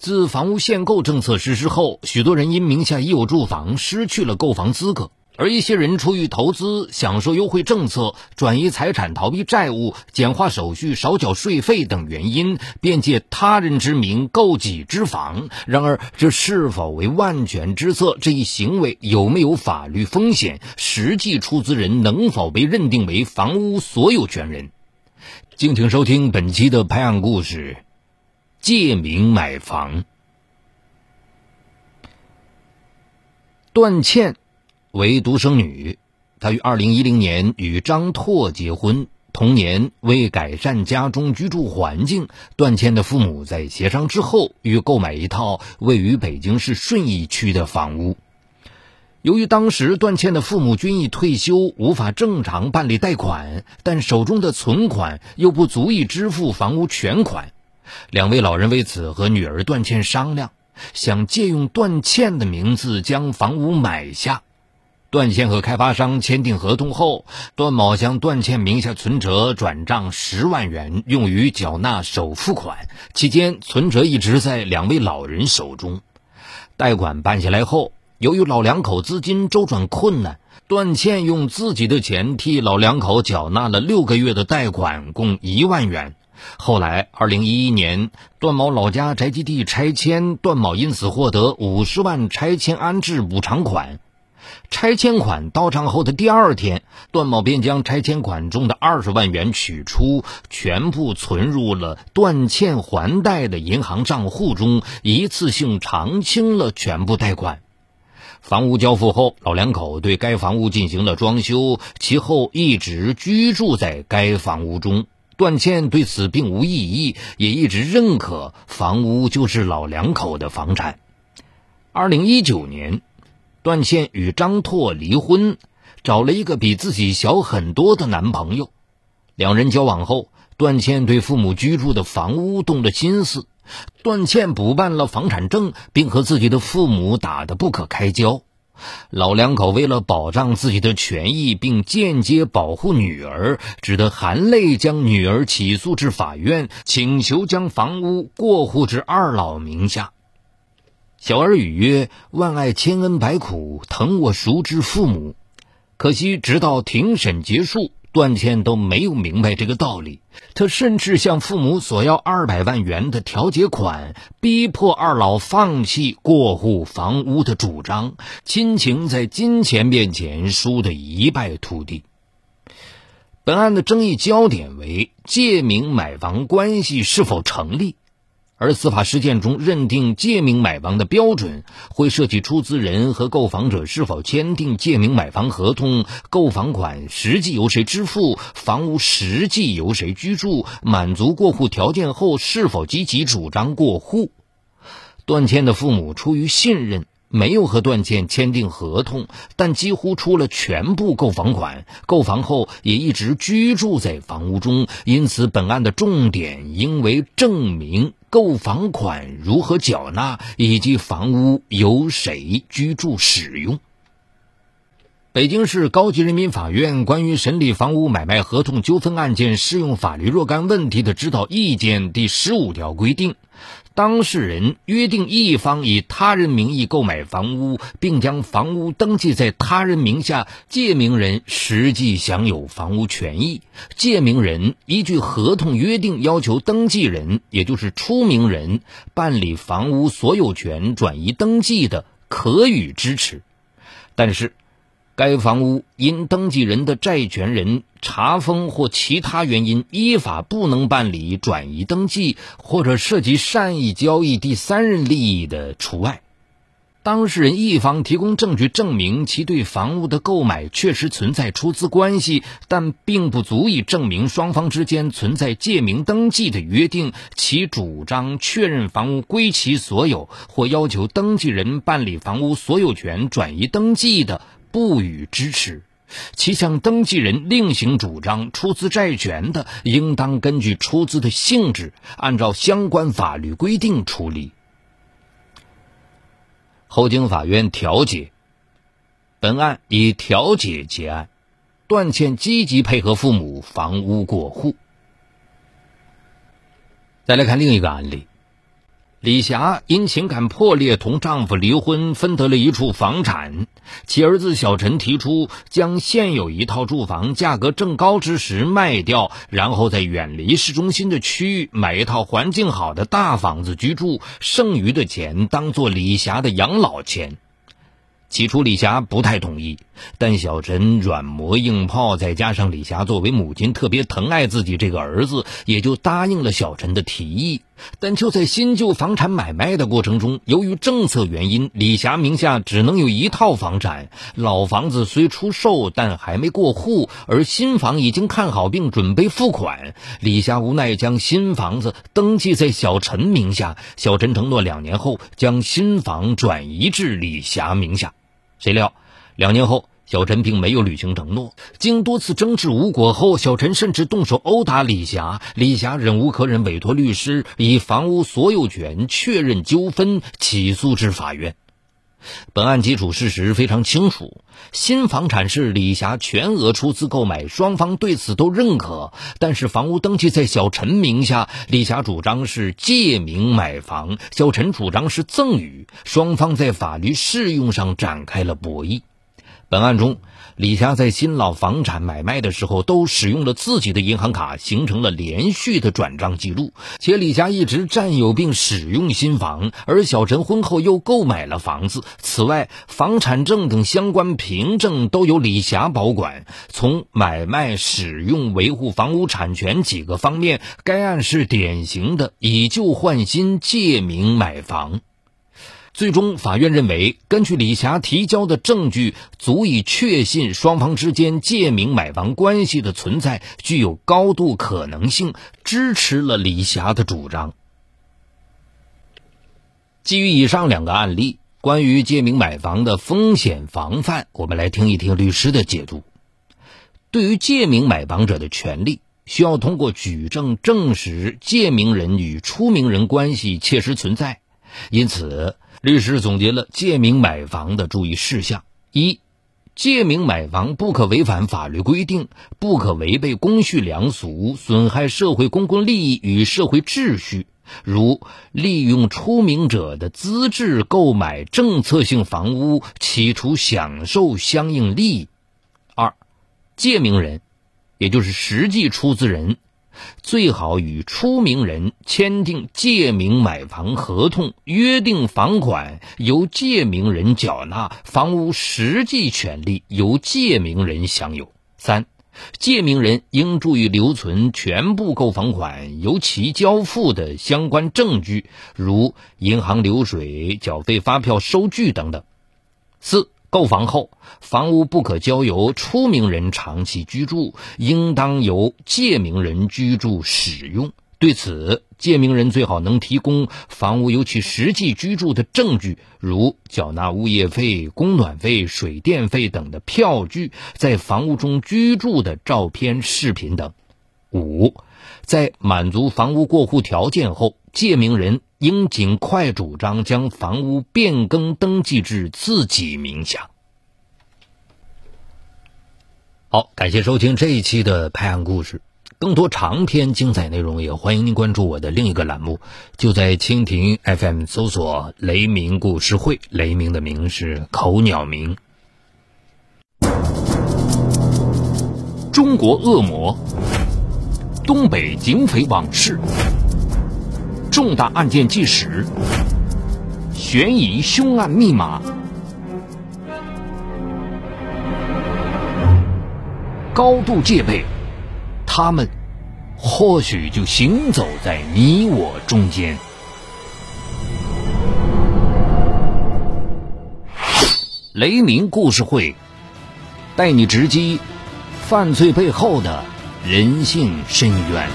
自房屋限购政策实施后，许多人因名下已有住房，失去了购房资格；而一些人出于投资、享受优惠政策、转移财产、逃避债务、简化手续、少缴税费等原因，便借他人之名购己之房。然而，这是否为万全之策？这一行为有没有法律风险？实际出资人能否被认定为房屋所有权人？敬请收听本期的拍案故事。借名买房，段倩为独生女，她于二零一零年与张拓结婚。同年，为改善家中居住环境，段倩的父母在协商之后，欲购买一套位于北京市顺义区的房屋。由于当时段倩的父母均已退休，无法正常办理贷款，但手中的存款又不足以支付房屋全款。两位老人为此和女儿段倩商量，想借用段倩的名字将房屋买下。段倩和开发商签订合同后，段某将段倩名下存折转账十万元，用于缴纳首付款。期间，存折一直在两位老人手中。贷款办下来后，由于老两口资金周转困难，段倩用自己的钱替老两口缴纳了六个月的贷款，共一万元。后来，二零一一年，段某老家宅基地拆迁，段某因此获得五十万拆迁安置补偿款。拆迁款到账后的第二天，段某便将拆迁款中的二十万元取出，全部存入了段倩还贷的银行账户中，一次性偿清了全部贷款。房屋交付后，老两口对该房屋进行了装修，其后一直居住在该房屋中。段倩对此并无异议，也一直认可房屋就是老两口的房产。二零一九年，段倩与张拓离婚，找了一个比自己小很多的男朋友。两人交往后，段倩对父母居住的房屋动了心思，段倩补办了房产证，并和自己的父母打得不可开交。老两口为了保障自己的权益，并间接保护女儿，只得含泪将女儿起诉至法院，请求将房屋过户至二老名下。小儿语曰：“万爱千恩百苦，疼我熟知父母。”可惜，直到庭审结束。段倩都没有明白这个道理，他甚至向父母索要二百万元的调解款，逼迫二老放弃过户房屋的主张，亲情在金钱面前输得一败涂地。本案的争议焦点为借名买房关系是否成立。而司法实践中认定借名买房的标准，会涉及出资人和购房者是否签订借名买房合同、购房款实际由谁支付、房屋实际由谁居住、满足过户条件后是否积极主张过户。段倩的父母出于信任。没有和段倩签订合同，但几乎出了全部购房款，购房后也一直居住在房屋中。因此，本案的重点应为证明购房款如何缴纳，以及房屋由谁居住使用。北京市高级人民法院关于审理房屋买卖合同纠纷案件适用法律若干问题的指导意见第十五条规定。当事人约定一方以他人名义购买房屋，并将房屋登记在他人名下，借名人实际享有房屋权益。借名人依据合同约定要求登记人，也就是出名人办理房屋所有权转移登记的，可予支持。但是。该房屋因登记人的债权人查封或其他原因依法不能办理转移登记，或者涉及善意交易第三人利益的除外。当事人一方提供证据证明其对房屋的购买确实存在出资关系，但并不足以证明双方之间存在借名登记的约定。其主张确认房屋归其所有，或要求登记人办理房屋所有权转移登记的。不予支持，其向登记人另行主张出资债权的，应当根据出资的性质，按照相关法律规定处理。后经法院调解，本案以调解结案，段倩积极配合父母房屋过户。再来看另一个案例，李霞因情感破裂，同丈夫离婚，分得了一处房产。其儿子小陈提出将现有一套住房价格正高之时卖掉，然后在远离市中心的区域买一套环境好的大房子居住，剩余的钱当做李霞的养老钱。起初，李霞不太同意，但小陈软磨硬泡，再加上李霞作为母亲特别疼爱自己这个儿子，也就答应了小陈的提议。但就在新旧房产买卖的过程中，由于政策原因，李霞名下只能有一套房产。老房子虽出售，但还没过户，而新房已经看好并准备付款。李霞无奈将新房子登记在小陈名下，小陈承诺两年后将新房转移至李霞名下。谁料，两年后，小陈并没有履行承诺。经多次争执无果后，小陈甚至动手殴打李霞。李霞忍无可忍，委托律师以房屋所有权确认纠纷起诉至法院。本案基础事实非常清楚，新房产是李霞全额出资购买，双方对此都认可。但是房屋登记在小陈名下，李霞主张是借名买房，小陈主张是赠与，双方在法律适用上展开了博弈。本案中。李霞在新老房产买卖的时候，都使用了自己的银行卡，形成了连续的转账记录。且李霞一直占有并使用新房，而小陈婚后又购买了房子。此外，房产证等相关凭证都由李霞保管。从买卖、使用、维护房屋产权几个方面，该案是典型的以旧换新、借名买房。最终，法院认为，根据李霞提交的证据，足以确信双方之间借名买房关系的存在具有高度可能性，支持了李霞的主张。基于以上两个案例，关于借名买房的风险防范，我们来听一听律师的解读。对于借名买房者的权利，需要通过举证证实借名人与出名人关系切实存在，因此。律师总结了借名买房的注意事项：一、借名买房不可违反法律规定，不可违背公序良俗，损害社会公共利益与社会秩序，如利用出名者的资质购买政策性房屋，企图享受相应利益；二、借名人，也就是实际出资人。最好与出名人签订借名买房合同，约定房款由借名人缴纳，房屋实际权利由借名人享有。三、借名人应注意留存全部购房款由其交付的相关证据，如银行流水、缴费发票、收据等等。四。购房后，房屋不可交由出名人长期居住，应当由借名人居住使用。对此，借名人最好能提供房屋由其实际居住的证据，如缴纳物业费、供暖费、水电费等的票据，在房屋中居住的照片、视频等。五，在满足房屋过户条件后，借名人。应尽快主张将房屋变更登记至自己名下。好，感谢收听这一期的拍案故事。更多长篇精彩内容，也欢迎您关注我的另一个栏目，就在蜻蜓 FM 搜索“雷鸣故事会”，雷鸣的鸣是口鸟鸣。中国恶魔，东北警匪往事。重大案件纪实，悬疑凶案密码，高度戒备，他们或许就行走在你我中间。雷鸣故事会带你直击犯罪背后的人性深渊。